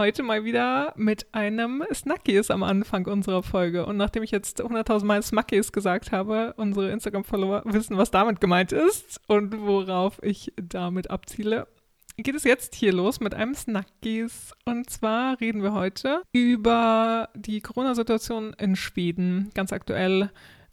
heute mal wieder mit einem Snackies am Anfang unserer Folge. Und nachdem ich jetzt 100.000 Mal Snackies gesagt habe, unsere Instagram-Follower wissen, was damit gemeint ist und worauf ich damit abziele, geht es jetzt hier los mit einem Snackies. Und zwar reden wir heute über die Corona-Situation in Schweden, ganz aktuell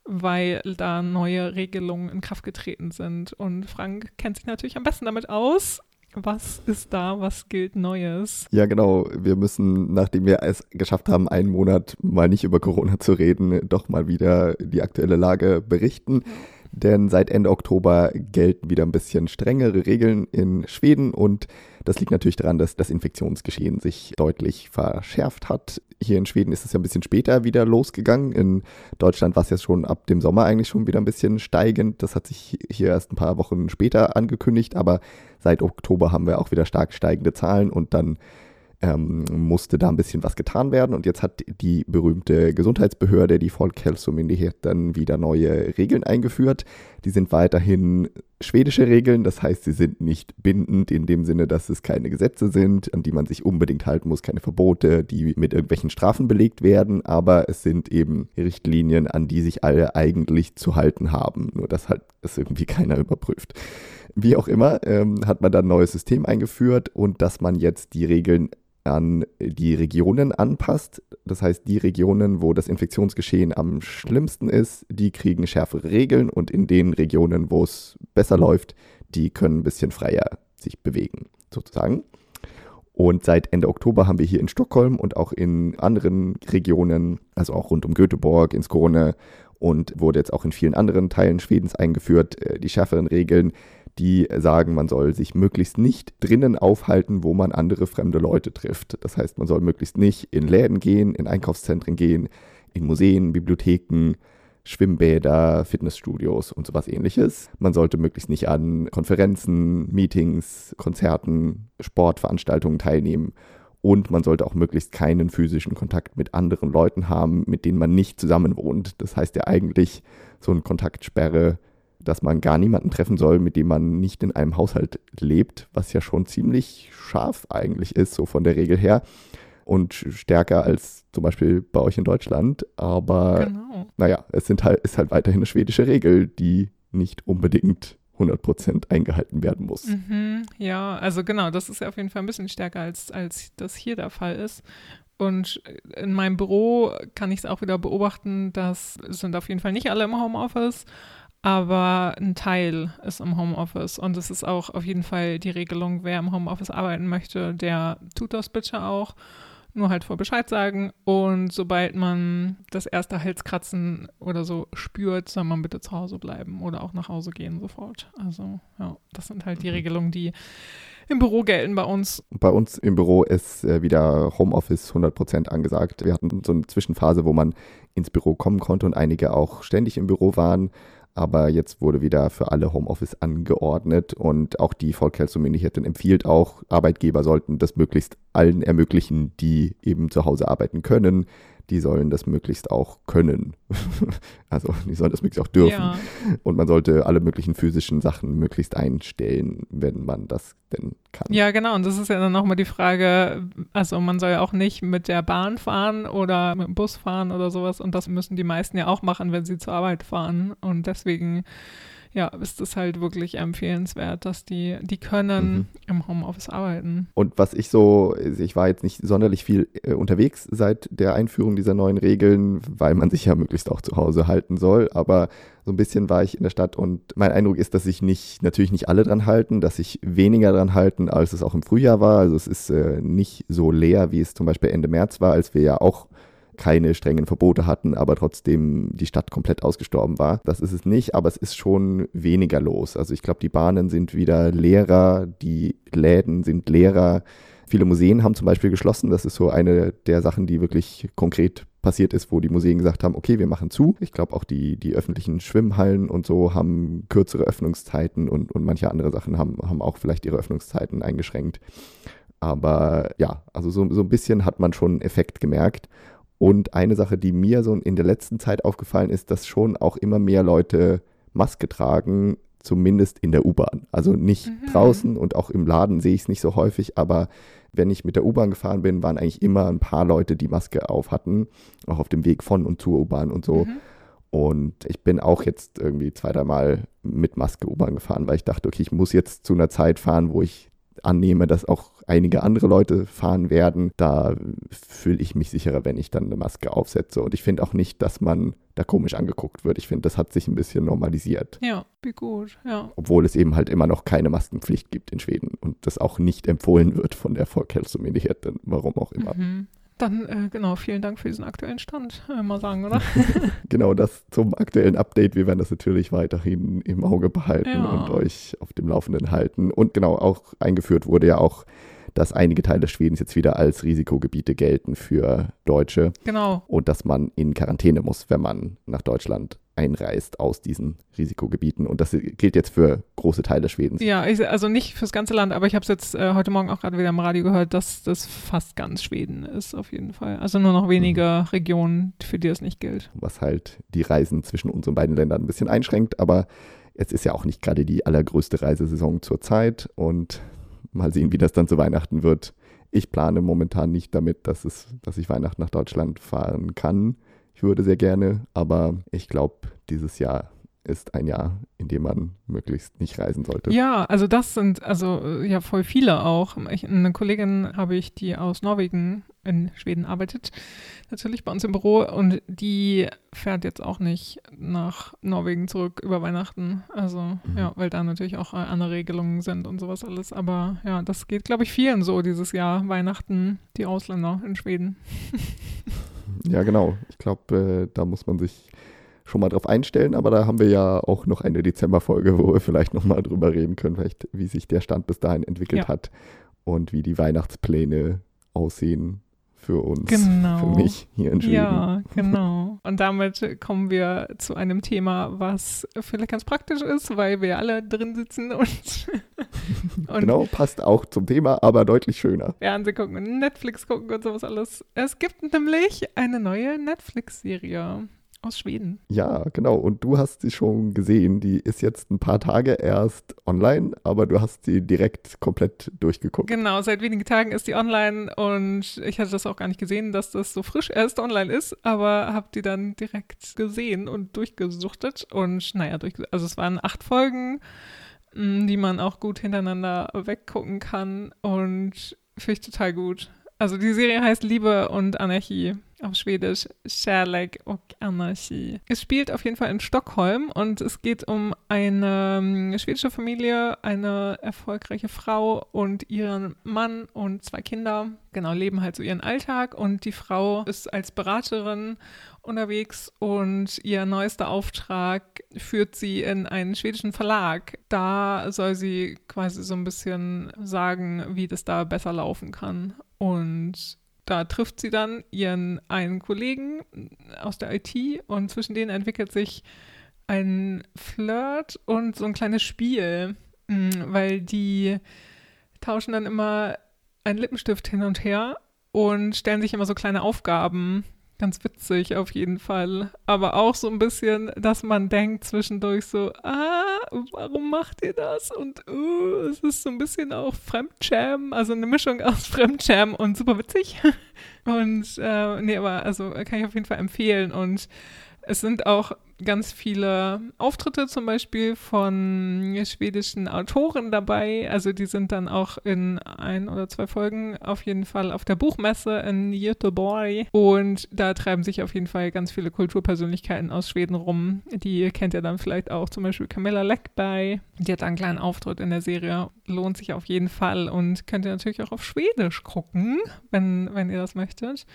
weil da neue Regelungen in Kraft getreten sind. Und Frank kennt sich natürlich am besten damit aus. Was ist da? Was gilt Neues? Ja, genau. Wir müssen, nachdem wir es geschafft haben, einen Monat mal nicht über Corona zu reden, doch mal wieder die aktuelle Lage berichten. Ja. Denn seit Ende Oktober gelten wieder ein bisschen strengere Regeln in Schweden und das liegt natürlich daran, dass das Infektionsgeschehen sich deutlich verschärft hat. Hier in Schweden ist es ja ein bisschen später wieder losgegangen. In Deutschland war es ja schon ab dem Sommer eigentlich schon wieder ein bisschen steigend. Das hat sich hier erst ein paar Wochen später angekündigt, aber seit Oktober haben wir auch wieder stark steigende Zahlen und dann ähm, musste da ein bisschen was getan werden. Und jetzt hat die berühmte Gesundheitsbehörde, die Folkhälsomyndighet, dann wieder neue Regeln eingeführt. Die sind weiterhin schwedische Regeln, das heißt, sie sind nicht bindend in dem Sinne, dass es keine Gesetze sind, an die man sich unbedingt halten muss, keine Verbote, die mit irgendwelchen Strafen belegt werden, aber es sind eben Richtlinien, an die sich alle eigentlich zu halten haben. Nur dass halt es irgendwie keiner überprüft. Wie auch immer, ähm, hat man dann ein neues System eingeführt und dass man jetzt die Regeln an die Regionen anpasst. Das heißt, die Regionen, wo das Infektionsgeschehen am schlimmsten ist, die kriegen schärfere Regeln und in den Regionen, wo es besser läuft, die können ein bisschen freier sich bewegen, sozusagen. Und seit Ende Oktober haben wir hier in Stockholm und auch in anderen Regionen, also auch rund um Göteborg, in Skåne und wurde jetzt auch in vielen anderen Teilen Schwedens eingeführt, äh, die schärferen Regeln, die sagen, man soll sich möglichst nicht drinnen aufhalten, wo man andere fremde Leute trifft. Das heißt, man soll möglichst nicht in Läden gehen, in Einkaufszentren gehen, in Museen, Bibliotheken, Schwimmbäder, Fitnessstudios und sowas ähnliches. Man sollte möglichst nicht an Konferenzen, Meetings, Konzerten, Sportveranstaltungen teilnehmen und man sollte auch möglichst keinen physischen Kontakt mit anderen Leuten haben, mit denen man nicht zusammen wohnt. Das heißt ja eigentlich so eine Kontaktsperre dass man gar niemanden treffen soll, mit dem man nicht in einem Haushalt lebt, was ja schon ziemlich scharf eigentlich ist, so von der Regel her. Und stärker als zum Beispiel bei euch in Deutschland. Aber genau. naja, es sind halt, ist halt weiterhin eine schwedische Regel, die nicht unbedingt 100% eingehalten werden muss. Mhm, ja, also genau, das ist ja auf jeden Fall ein bisschen stärker, als, als das hier der Fall ist. Und in meinem Büro kann ich es auch wieder beobachten, dass sind auf jeden Fall nicht alle im Homeoffice aber ein Teil ist im Homeoffice und es ist auch auf jeden Fall die Regelung, wer im Homeoffice arbeiten möchte, der tut das bitte auch. Nur halt vor Bescheid sagen und sobald man das erste Halskratzen oder so spürt, soll man bitte zu Hause bleiben oder auch nach Hause gehen sofort. Also ja, das sind halt die mhm. Regelungen, die im Büro gelten bei uns. Bei uns im Büro ist äh, wieder Homeoffice 100% angesagt. Wir hatten so eine Zwischenphase, wo man ins Büro kommen konnte und einige auch ständig im Büro waren aber jetzt wurde wieder für alle Homeoffice angeordnet und auch die Volksheldsomyndigheten empfiehlt auch, Arbeitgeber sollten das möglichst allen ermöglichen, die eben zu Hause arbeiten können die sollen das möglichst auch können. also die sollen das möglichst auch dürfen. Ja. Und man sollte alle möglichen physischen Sachen möglichst einstellen, wenn man das denn kann. Ja, genau. Und das ist ja dann nochmal die Frage, also man soll ja auch nicht mit der Bahn fahren oder mit dem Bus fahren oder sowas. Und das müssen die meisten ja auch machen, wenn sie zur Arbeit fahren. Und deswegen ja, ist es halt wirklich empfehlenswert, dass die, die können mhm. im Homeoffice arbeiten. Und was ich so, ich war jetzt nicht sonderlich viel äh, unterwegs seit der Einführung dieser neuen Regeln, weil man sich ja möglichst auch zu Hause halten soll, aber so ein bisschen war ich in der Stadt und mein Eindruck ist, dass sich nicht, natürlich nicht alle dran halten, dass sich weniger dran halten, als es auch im Frühjahr war. Also es ist äh, nicht so leer, wie es zum Beispiel Ende März war, als wir ja auch keine strengen Verbote hatten, aber trotzdem die Stadt komplett ausgestorben war. Das ist es nicht, aber es ist schon weniger los. Also ich glaube, die Bahnen sind wieder leerer, die Läden sind leerer. Viele Museen haben zum Beispiel geschlossen. Das ist so eine der Sachen, die wirklich konkret passiert ist, wo die Museen gesagt haben, okay, wir machen zu. Ich glaube auch die, die öffentlichen Schwimmhallen und so haben kürzere Öffnungszeiten und, und manche andere Sachen haben, haben auch vielleicht ihre Öffnungszeiten eingeschränkt. Aber ja, also so, so ein bisschen hat man schon Effekt gemerkt. Und eine Sache, die mir so in der letzten Zeit aufgefallen ist, dass schon auch immer mehr Leute Maske tragen, zumindest in der U-Bahn. Also nicht mhm. draußen und auch im Laden sehe ich es nicht so häufig, aber wenn ich mit der U-Bahn gefahren bin, waren eigentlich immer ein paar Leute, die Maske auf hatten, auch auf dem Weg von und zur U-Bahn und so. Mhm. Und ich bin auch jetzt irgendwie zwei, dreimal mit Maske U-Bahn gefahren, weil ich dachte, okay, ich muss jetzt zu einer Zeit fahren, wo ich annehme, dass auch einige andere Leute fahren werden. Da fühle ich mich sicherer, wenn ich dann eine Maske aufsetze. Und ich finde auch nicht, dass man da komisch angeguckt wird. Ich finde, das hat sich ein bisschen normalisiert. Ja, wie gut, ja. Obwohl es eben halt immer noch keine Maskenpflicht gibt in Schweden und das auch nicht empfohlen wird von der Volkhälsomyndigheten, warum auch immer. Mhm. Dann, äh, genau, vielen Dank für diesen aktuellen Stand, äh, mal sagen, oder? genau, das zum aktuellen Update. Wir werden das natürlich weiterhin im Auge behalten ja. und euch auf dem Laufenden halten. Und genau, auch eingeführt wurde ja auch dass einige Teile Schwedens jetzt wieder als Risikogebiete gelten für Deutsche. Genau. Und dass man in Quarantäne muss, wenn man nach Deutschland einreist aus diesen Risikogebieten. Und das gilt jetzt für große Teile Schwedens. Ja, ich, also nicht fürs ganze Land, aber ich habe es jetzt äh, heute Morgen auch gerade wieder im Radio gehört, dass das fast ganz Schweden ist, auf jeden Fall. Also nur noch wenige mhm. Regionen, für die es nicht gilt. Was halt die Reisen zwischen unseren beiden Ländern ein bisschen einschränkt, aber es ist ja auch nicht gerade die allergrößte Reisesaison zur Zeit und mal sehen, wie das dann zu Weihnachten wird. Ich plane momentan nicht damit, dass, es, dass ich Weihnachten nach Deutschland fahren kann. Ich würde sehr gerne, aber ich glaube, dieses Jahr ist ein Jahr, in dem man möglichst nicht reisen sollte. Ja, also das sind also äh, ja voll viele auch. Ich, eine Kollegin habe ich, die aus Norwegen in Schweden arbeitet, natürlich bei uns im Büro und die fährt jetzt auch nicht nach Norwegen zurück über Weihnachten. Also mhm. ja, weil da natürlich auch äh, andere Regelungen sind und sowas alles. Aber ja, das geht, glaube ich, vielen so dieses Jahr, Weihnachten, die Ausländer in Schweden. ja, genau. Ich glaube, äh, da muss man sich schon mal drauf einstellen, aber da haben wir ja auch noch eine Dezemberfolge, wo wir vielleicht nochmal drüber reden können, vielleicht wie sich der Stand bis dahin entwickelt ja. hat und wie die Weihnachtspläne aussehen für uns, genau. für mich hier in Schweden. Ja, genau. Und damit kommen wir zu einem Thema, was vielleicht ganz praktisch ist, weil wir alle drin sitzen und, und genau, passt auch zum Thema, aber deutlich schöner. Fernsehen gucken und Netflix gucken und sowas alles. Es gibt nämlich eine neue Netflix-Serie aus Schweden. Ja, genau. Und du hast sie schon gesehen. Die ist jetzt ein paar Tage erst online, aber du hast sie direkt komplett durchgeguckt. Genau, seit wenigen Tagen ist die online und ich hatte das auch gar nicht gesehen, dass das so frisch erst online ist, aber habe die dann direkt gesehen und durchgesuchtet. Und naja, durch, also es waren acht Folgen, mm, die man auch gut hintereinander weggucken kann und finde ich total gut. Also die Serie heißt Liebe und Anarchie auf Schwedisch Kärlek och Anarchie. Es spielt auf jeden Fall in Stockholm und es geht um eine ähm, schwedische Familie, eine erfolgreiche Frau und ihren Mann und zwei Kinder. Genau, leben halt so ihren Alltag und die Frau ist als Beraterin unterwegs und ihr neuester Auftrag führt sie in einen schwedischen Verlag. Da soll sie quasi so ein bisschen sagen, wie das da besser laufen kann. Und da trifft sie dann ihren einen Kollegen aus der IT und zwischen denen entwickelt sich ein Flirt und so ein kleines Spiel, mm, weil die tauschen dann immer einen Lippenstift hin und her und stellen sich immer so kleine Aufgaben Ganz witzig auf jeden Fall. Aber auch so ein bisschen, dass man denkt zwischendurch so, ah, warum macht ihr das? Und uh, es ist so ein bisschen auch Fremdscham, also eine Mischung aus Fremdscham und super witzig. Und äh, nee, aber also kann ich auf jeden Fall empfehlen. Und es sind auch ganz viele Auftritte zum Beispiel von schwedischen Autoren dabei. Also die sind dann auch in ein oder zwei Folgen auf jeden Fall auf der Buchmesse in Göteborg. Und da treiben sich auf jeden Fall ganz viele Kulturpersönlichkeiten aus Schweden rum. Die kennt ihr dann vielleicht auch, zum Beispiel Camilla Läckberg. Die hat einen kleinen Auftritt in der Serie. Lohnt sich auf jeden Fall und könnt ihr natürlich auch auf Schwedisch gucken, wenn, wenn ihr das möchtet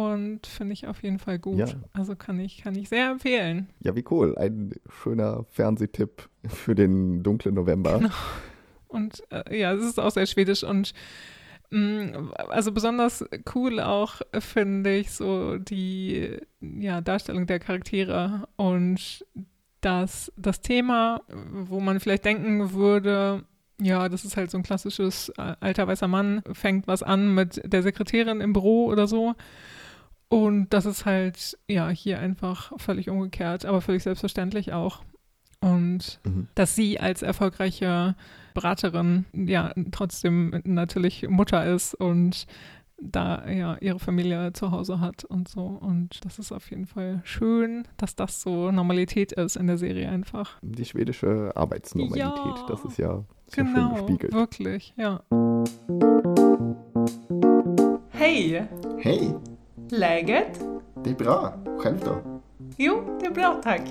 und finde ich auf jeden Fall gut. Ja. Also kann ich, kann ich sehr empfehlen. Ja, wie cool. Ein schöner Fernsehtipp für den dunklen November. Genau. Und äh, ja, es ist auch sehr schwedisch und mh, mm, also besonders cool auch finde ich so die ja, Darstellung der Charaktere und das, das Thema, wo man vielleicht denken würde, ja, das ist halt so ein klassisches äh, alter weißer Mann, fängt was an mit der Sekretärin im Büro oder so. Und das ist halt, ja, hier einfach völlig umgekehrt, aber völlig selbstverständlich auch. und mhm. dass sie als erfolgreiche Beraterin ja trotzdem natürlich Mutter ist und da ja ihre Familie zu Hause hat und so. Und das ist auf jeden Fall schön, dass das so Normalität ist in der Serie einfach. Die schwedische Arbeitsnormalität, ja, das ist ja so genau, schön gespiegelt. Wirklich, ja. Hej! Hej! Läget? Det är bra. Själv då? Jo, det är bra tack.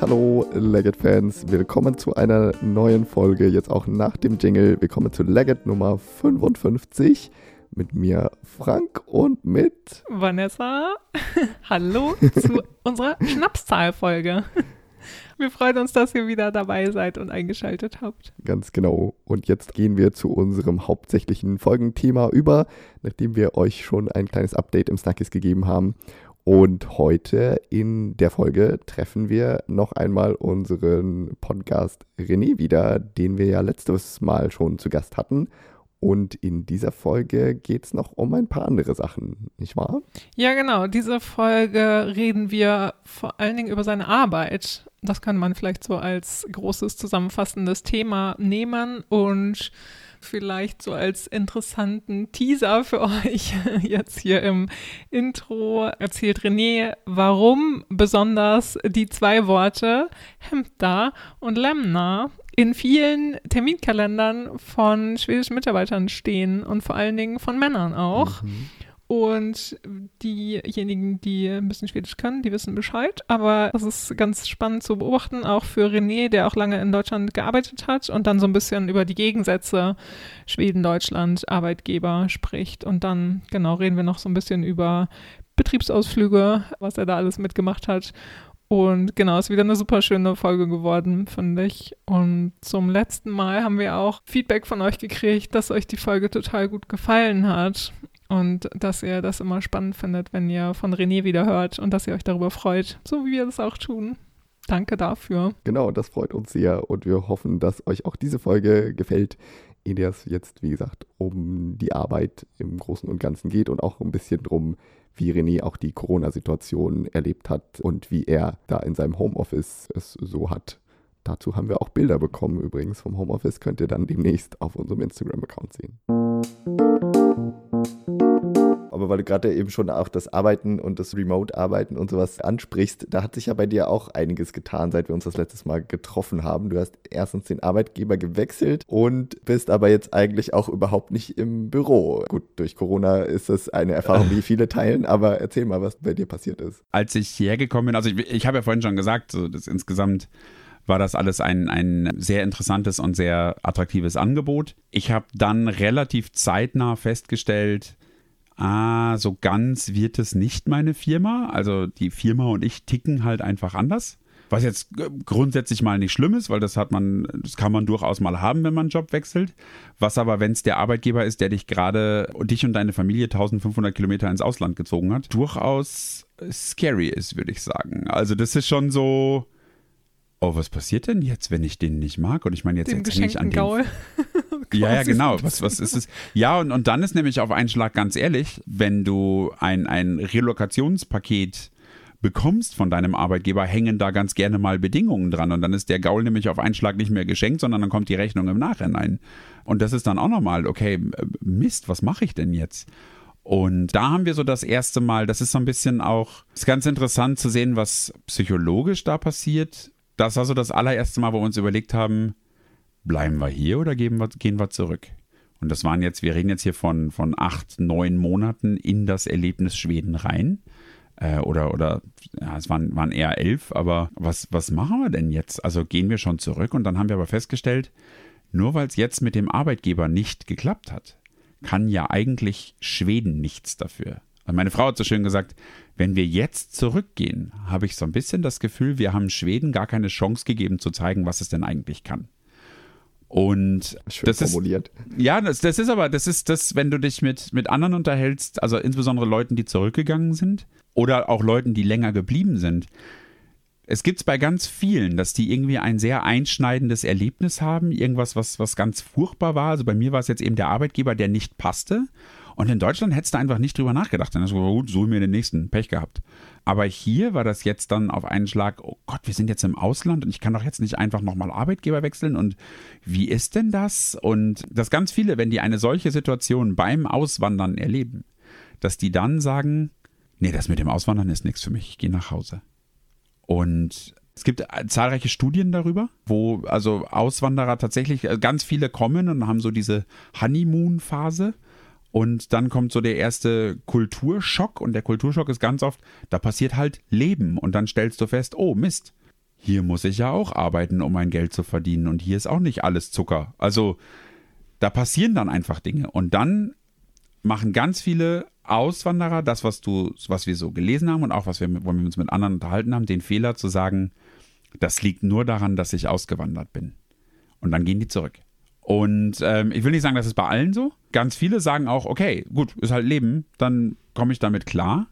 Hallo, Leggett-Fans. Willkommen zu einer neuen Folge, jetzt auch nach dem Jingle. Willkommen zu Leggett Nummer 55 mit mir Frank und mit Vanessa. Hallo zu unserer Schnapszahlfolge. Wir freuen uns, dass ihr wieder dabei seid und eingeschaltet habt. Ganz genau. Und jetzt gehen wir zu unserem hauptsächlichen Folgenthema über, nachdem wir euch schon ein kleines Update im Snackies gegeben haben. Und heute in der Folge treffen wir noch einmal unseren Podcast René wieder, den wir ja letztes Mal schon zu Gast hatten. Und in dieser Folge geht es noch um ein paar andere Sachen, nicht wahr? Ja, genau. Diese Folge reden wir vor allen Dingen über seine Arbeit. Das kann man vielleicht so als großes zusammenfassendes Thema nehmen und vielleicht so als interessanten Teaser für euch jetzt hier im Intro erzählt René, warum besonders die zwei Worte Hemda und Lemna in vielen Terminkalendern von schwedischen Mitarbeitern stehen und vor allen Dingen von Männern auch. Mhm. Und diejenigen, die ein bisschen Schwedisch können, die wissen Bescheid. Aber es ist ganz spannend zu beobachten, auch für René, der auch lange in Deutschland gearbeitet hat und dann so ein bisschen über die Gegensätze Schweden, Deutschland, Arbeitgeber spricht. Und dann, genau, reden wir noch so ein bisschen über Betriebsausflüge, was er da alles mitgemacht hat. Und genau, ist wieder eine super schöne Folge geworden, finde ich. Und zum letzten Mal haben wir auch Feedback von euch gekriegt, dass euch die Folge total gut gefallen hat und dass ihr das immer spannend findet, wenn ihr von René wieder hört und dass ihr euch darüber freut, so wie wir das auch tun. Danke dafür. Genau, das freut uns sehr und wir hoffen, dass euch auch diese Folge gefällt, in der es jetzt, wie gesagt, um die Arbeit im Großen und Ganzen geht und auch ein bisschen drum, wie René auch die Corona-Situation erlebt hat und wie er da in seinem Homeoffice es so hat. Dazu haben wir auch Bilder bekommen übrigens vom Homeoffice, könnt ihr dann demnächst auf unserem Instagram-Account sehen. Aber weil du gerade eben schon auch das Arbeiten und das Remote-Arbeiten und sowas ansprichst, da hat sich ja bei dir auch einiges getan, seit wir uns das letztes Mal getroffen haben. Du hast erstens den Arbeitgeber gewechselt und bist aber jetzt eigentlich auch überhaupt nicht im Büro. Gut, durch Corona ist das eine Erfahrung, die viele teilen, aber erzähl mal, was bei dir passiert ist. Als ich hierher gekommen bin, also ich, ich habe ja vorhin schon gesagt, so das insgesamt war das alles ein, ein sehr interessantes und sehr attraktives Angebot. Ich habe dann relativ zeitnah festgestellt, ah, so ganz wird es nicht meine Firma. Also die Firma und ich ticken halt einfach anders. Was jetzt grundsätzlich mal nicht schlimm ist, weil das hat man, das kann man durchaus mal haben, wenn man einen Job wechselt. Was aber, wenn es der Arbeitgeber ist, der dich gerade, dich und deine Familie 1500 Kilometer ins Ausland gezogen hat, durchaus scary ist, würde ich sagen. Also das ist schon so, oh, was passiert denn jetzt, wenn ich den nicht mag? Und ich meine, jetzt, jetzt hänge ich an den. Ja, ja, genau. Was, was ist es? Ja, und, und dann ist nämlich auf einen Schlag ganz ehrlich, wenn du ein, ein Relokationspaket bekommst von deinem Arbeitgeber, hängen da ganz gerne mal Bedingungen dran. Und dann ist der Gaul nämlich auf einen Schlag nicht mehr geschenkt, sondern dann kommt die Rechnung im Nachhinein. Und das ist dann auch nochmal, okay, Mist, was mache ich denn jetzt? Und da haben wir so das erste Mal, das ist so ein bisschen auch, ist ganz interessant zu sehen, was psychologisch da passiert, das war so das allererste Mal, wo wir uns überlegt haben, bleiben wir hier oder gehen wir, gehen wir zurück? Und das waren jetzt, wir reden jetzt hier von, von acht, neun Monaten in das Erlebnis Schweden rein. Äh, oder, oder, ja, es waren, waren eher elf, aber was, was machen wir denn jetzt? Also gehen wir schon zurück und dann haben wir aber festgestellt, nur weil es jetzt mit dem Arbeitgeber nicht geklappt hat, kann ja eigentlich Schweden nichts dafür. Also meine Frau hat so schön gesagt, wenn wir jetzt zurückgehen, habe ich so ein bisschen das Gefühl, wir haben Schweden gar keine Chance gegeben zu zeigen, was es denn eigentlich kann. Und Schön das formuliert. ist ja, das, das ist aber, das ist das, wenn du dich mit, mit anderen unterhältst, also insbesondere Leuten, die zurückgegangen sind oder auch Leuten, die länger geblieben sind. Es gibt es bei ganz vielen, dass die irgendwie ein sehr einschneidendes Erlebnis haben, irgendwas, was, was ganz furchtbar war. Also bei mir war es jetzt eben der Arbeitgeber, der nicht passte. Und in Deutschland hättest du einfach nicht drüber nachgedacht. Dann hast du gesagt, gut, suche mir den nächsten, Pech gehabt. Aber hier war das jetzt dann auf einen Schlag, oh Gott, wir sind jetzt im Ausland und ich kann doch jetzt nicht einfach nochmal Arbeitgeber wechseln. Und wie ist denn das? Und dass ganz viele, wenn die eine solche Situation beim Auswandern erleben, dass die dann sagen, nee, das mit dem Auswandern ist nichts für mich, ich gehe nach Hause. Und es gibt zahlreiche Studien darüber, wo also Auswanderer tatsächlich, äh, ganz viele kommen und haben so diese Honeymoon-Phase. Und dann kommt so der erste Kulturschock. Und der Kulturschock ist ganz oft, da passiert halt Leben. Und dann stellst du fest, oh Mist, hier muss ich ja auch arbeiten, um mein Geld zu verdienen. Und hier ist auch nicht alles Zucker. Also da passieren dann einfach Dinge. Und dann machen ganz viele Auswanderer das, was du, was wir so gelesen haben und auch was wir, wo wir uns mit anderen unterhalten haben, den Fehler zu sagen, das liegt nur daran, dass ich ausgewandert bin. Und dann gehen die zurück. Und ähm, ich will nicht sagen, das ist bei allen so. Ganz viele sagen auch, okay, gut, ist halt Leben, dann komme ich damit klar.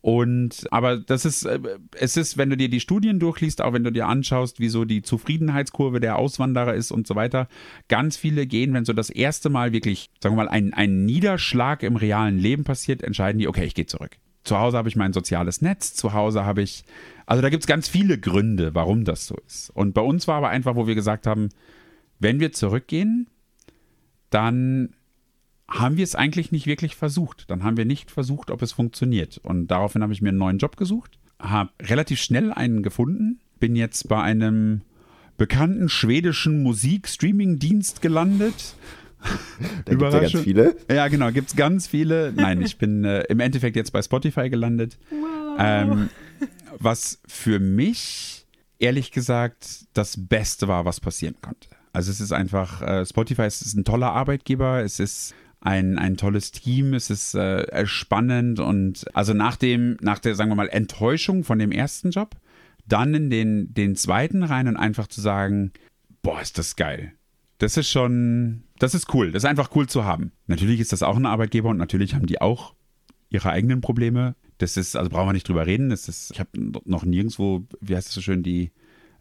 Und aber das ist, äh, es ist, wenn du dir die Studien durchliest, auch wenn du dir anschaust, wie so die Zufriedenheitskurve der Auswanderer ist und so weiter, ganz viele gehen, wenn so das erste Mal wirklich, sagen wir mal, ein, ein Niederschlag im realen Leben passiert, entscheiden die, okay, ich gehe zurück. Zu Hause habe ich mein soziales Netz, zu Hause habe ich, also da gibt es ganz viele Gründe, warum das so ist. Und bei uns war aber einfach, wo wir gesagt haben, wenn wir zurückgehen, dann haben wir es eigentlich nicht wirklich versucht. Dann haben wir nicht versucht, ob es funktioniert. Und daraufhin habe ich mir einen neuen Job gesucht, habe relativ schnell einen gefunden, bin jetzt bei einem bekannten schwedischen Musik-Streaming-Dienst gelandet. Da gibt es ja ganz viele. Ja, genau, gibt es ganz viele. Nein, ich bin äh, im Endeffekt jetzt bei Spotify gelandet. Wow. Ähm, was für mich, ehrlich gesagt, das Beste war, was passieren konnte. Also es ist einfach, äh, Spotify ist ein toller Arbeitgeber, es ist ein, ein tolles Team, es ist äh, spannend und also nach dem, nach der, sagen wir mal, Enttäuschung von dem ersten Job, dann in den, den zweiten rein und einfach zu sagen, boah, ist das geil. Das ist schon, das ist cool, das ist einfach cool zu haben. Natürlich ist das auch ein Arbeitgeber und natürlich haben die auch ihre eigenen Probleme. Das ist, also brauchen wir nicht drüber reden. Das ist, ich habe noch nirgendwo, wie heißt das so schön, die,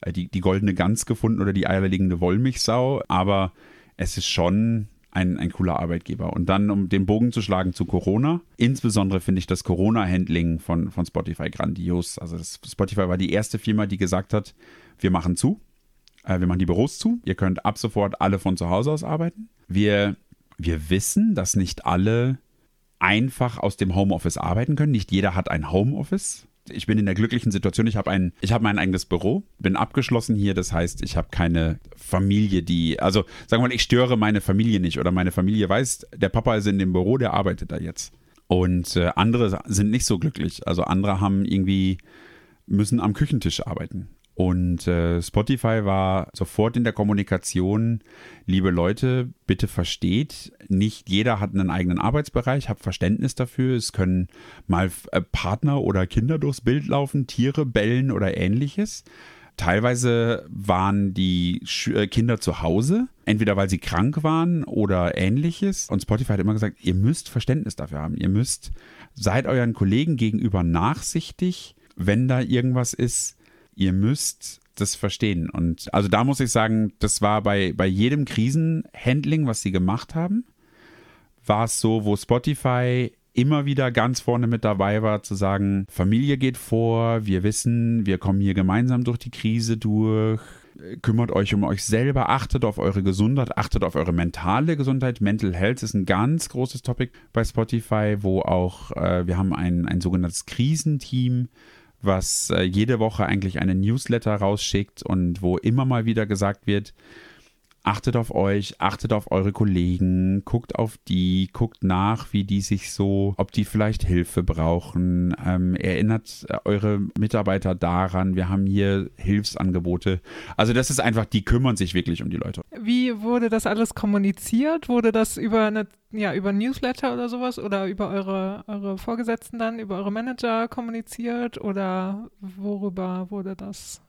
die, die goldene Gans gefunden oder die eierlegende Wollmilchsau, aber es ist schon ein, ein cooler Arbeitgeber. Und dann, um den Bogen zu schlagen zu Corona, insbesondere finde ich das Corona-Handling von, von Spotify grandios. Also das, Spotify war die erste Firma, die gesagt hat, wir machen zu, äh, wir machen die Büros zu, ihr könnt ab sofort alle von zu Hause aus arbeiten. Wir, wir wissen, dass nicht alle einfach aus dem Homeoffice arbeiten können. Nicht jeder hat ein Homeoffice ich bin in der glücklichen Situation, ich habe ein, ich habe mein eigenes Büro, bin abgeschlossen hier, das heißt, ich habe keine Familie, die, also sagen wir mal, ich störe meine Familie nicht oder meine Familie weiß, der Papa ist in dem Büro, der arbeitet da jetzt. Und äh, andere sind nicht so glücklich. Also andere haben irgendwie, müssen am Küchentisch arbeiten. Und äh, Spotify war sofort in der Kommunikation, liebe Leute, bitte versteht, nicht jeder hat einen eigenen Arbeitsbereich, habt Verständnis dafür. Es können mal äh, Partner oder Kinder durchs Bild laufen, Tiere bellen oder ähnliches. Teilweise waren die äh, Kinder zu Hause, entweder weil sie krank waren oder ähnliches. Und Spotify hat immer gesagt, ihr müsst Verständnis dafür haben. Ihr müsst, seid euren Kollegen gegenüber nachsichtig, wenn da irgendwas ist ihr müsst das verstehen. Und also da muss ich sagen, das war bei, bei jedem Krisenhandling, was sie gemacht haben, war es so, wo Spotify immer wieder ganz vorne mit dabei war, zu sagen, Familie geht vor, wir wissen, wir kommen hier gemeinsam durch die Krise durch, kümmert euch um euch selber, achtet auf eure Gesundheit, achtet auf eure mentale Gesundheit. Mental Health ist ein ganz großes Topic bei Spotify, wo auch äh, wir haben ein, ein sogenanntes Krisenteam, was äh, jede Woche eigentlich einen Newsletter rausschickt und wo immer mal wieder gesagt wird, achtet auf euch, achtet auf eure Kollegen, guckt auf die, guckt nach, wie die sich so, ob die vielleicht Hilfe brauchen, ähm, erinnert äh, eure Mitarbeiter daran, wir haben hier Hilfsangebote. Also das ist einfach, die kümmern sich wirklich um die Leute. Wie wurde das alles kommuniziert? Wurde das über eine ja, über Newsletter oder sowas oder über eure, eure Vorgesetzten dann, über eure Manager kommuniziert oder worüber wurde das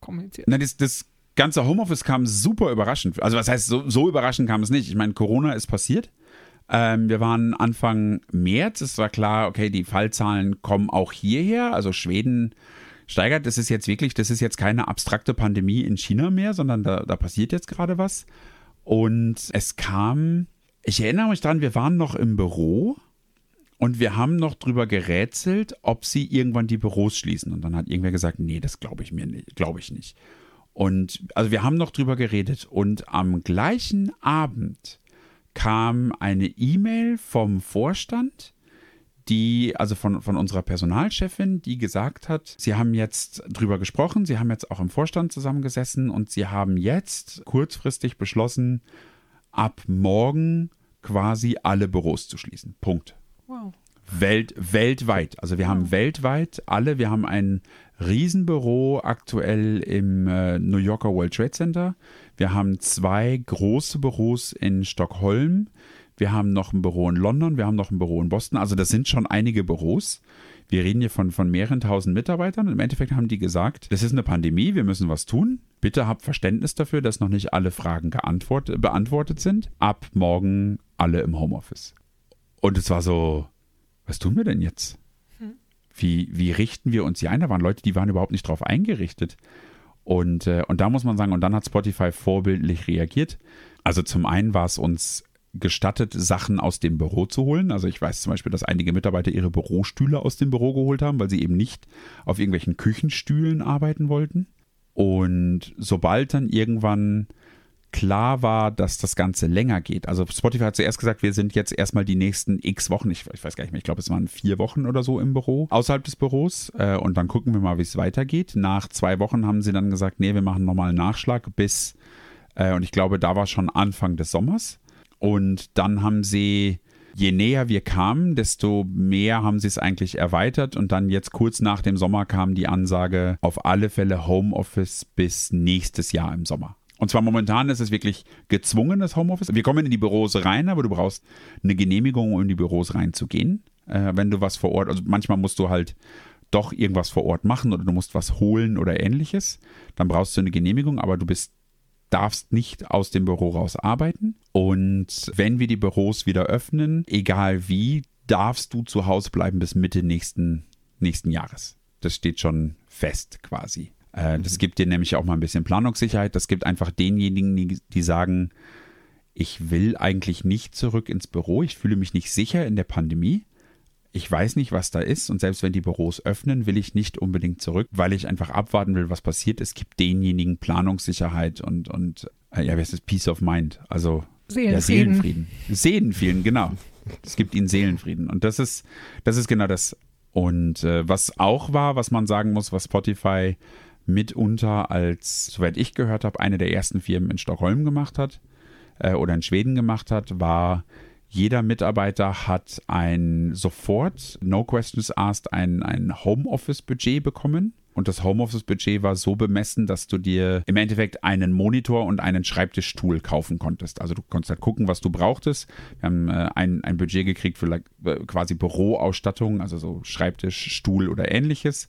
kommuniziert? Na, das, das ganze Homeoffice kam super überraschend. Also was heißt, so, so überraschend kam es nicht. Ich meine, Corona ist passiert. Ähm, wir waren Anfang März. Es war klar, okay, die Fallzahlen kommen auch hierher. Also Schweden steigert. Das ist jetzt wirklich, das ist jetzt keine abstrakte Pandemie in China mehr, sondern da, da passiert jetzt gerade was. Und es kam ich erinnere mich dran, wir waren noch im Büro und wir haben noch drüber gerätselt, ob sie irgendwann die Büros schließen. Und dann hat irgendwer gesagt, nee, das glaube ich mir nicht, glaube ich nicht. Und also wir haben noch drüber geredet. Und am gleichen Abend kam eine E-Mail vom Vorstand, die, also von, von unserer Personalchefin, die gesagt hat, sie haben jetzt drüber gesprochen, sie haben jetzt auch im Vorstand zusammengesessen und sie haben jetzt kurzfristig beschlossen, ab morgen quasi alle Büros zu schließen. Punkt. Wow. Welt, weltweit. Also wir haben weltweit alle, wir haben ein Riesenbüro aktuell im äh, New Yorker World Trade Center. Wir haben zwei große Büros in Stockholm. Wir haben noch ein Büro in London, wir haben noch ein Büro in Boston. Also das sind schon einige Büros. Wir reden hier von, von mehreren tausend Mitarbeitern und im Endeffekt haben die gesagt, das ist eine Pandemie, wir müssen was tun. Bitte habt Verständnis dafür, dass noch nicht alle Fragen beantwortet sind. Ab morgen alle im Homeoffice. Und es war so, was tun wir denn jetzt? Hm. Wie, wie richten wir uns hier ein? Da waren Leute, die waren überhaupt nicht drauf eingerichtet. Und, äh, und da muss man sagen, und dann hat Spotify vorbildlich reagiert. Also zum einen war es uns gestattet, Sachen aus dem Büro zu holen. Also ich weiß zum Beispiel, dass einige Mitarbeiter ihre Bürostühle aus dem Büro geholt haben, weil sie eben nicht auf irgendwelchen Küchenstühlen arbeiten wollten. Und sobald dann irgendwann klar war, dass das Ganze länger geht. Also Spotify hat zuerst gesagt, wir sind jetzt erstmal die nächsten x Wochen, ich, ich weiß gar nicht mehr, ich glaube es waren vier Wochen oder so im Büro, außerhalb des Büros äh, und dann gucken wir mal, wie es weitergeht. Nach zwei Wochen haben sie dann gesagt, nee, wir machen nochmal einen Nachschlag bis, äh, und ich glaube, da war schon Anfang des Sommers. Und dann haben sie, je näher wir kamen, desto mehr haben sie es eigentlich erweitert. Und dann jetzt kurz nach dem Sommer kam die Ansage, auf alle Fälle Homeoffice bis nächstes Jahr im Sommer. Und zwar momentan ist es wirklich gezwungenes Homeoffice. Wir kommen in die Büros rein, aber du brauchst eine Genehmigung, um in die Büros reinzugehen. Äh, wenn du was vor Ort, also manchmal musst du halt doch irgendwas vor Ort machen oder du musst was holen oder ähnliches. Dann brauchst du eine Genehmigung, aber du bist darfst nicht aus dem Büro raus arbeiten. Und wenn wir die Büros wieder öffnen, egal wie, darfst du zu Hause bleiben bis Mitte nächsten, nächsten Jahres. Das steht schon fest quasi. Äh, das gibt dir nämlich auch mal ein bisschen Planungssicherheit. Das gibt einfach denjenigen, die, die sagen, ich will eigentlich nicht zurück ins Büro, ich fühle mich nicht sicher in der Pandemie ich weiß nicht, was da ist und selbst wenn die Büros öffnen, will ich nicht unbedingt zurück, weil ich einfach abwarten will, was passiert. Es gibt denjenigen Planungssicherheit und, und äh, ja, wie heißt das? Peace of Mind. Also Seelenfrieden. Ja, Seelenfrieden. Seelenfrieden, genau. Es gibt ihnen Seelenfrieden. Und das ist, das ist genau das. Und äh, was auch war, was man sagen muss, was Spotify mitunter als, soweit ich gehört habe, eine der ersten Firmen in Stockholm gemacht hat äh, oder in Schweden gemacht hat, war jeder Mitarbeiter hat ein sofort, no questions asked, ein, ein Homeoffice-Budget bekommen. Und das Homeoffice-Budget war so bemessen, dass du dir im Endeffekt einen Monitor und einen Schreibtischstuhl kaufen konntest. Also du konntest halt gucken, was du brauchtest. Wir haben äh, ein, ein Budget gekriegt für äh, quasi Büroausstattung, also so Schreibtisch, Stuhl oder ähnliches.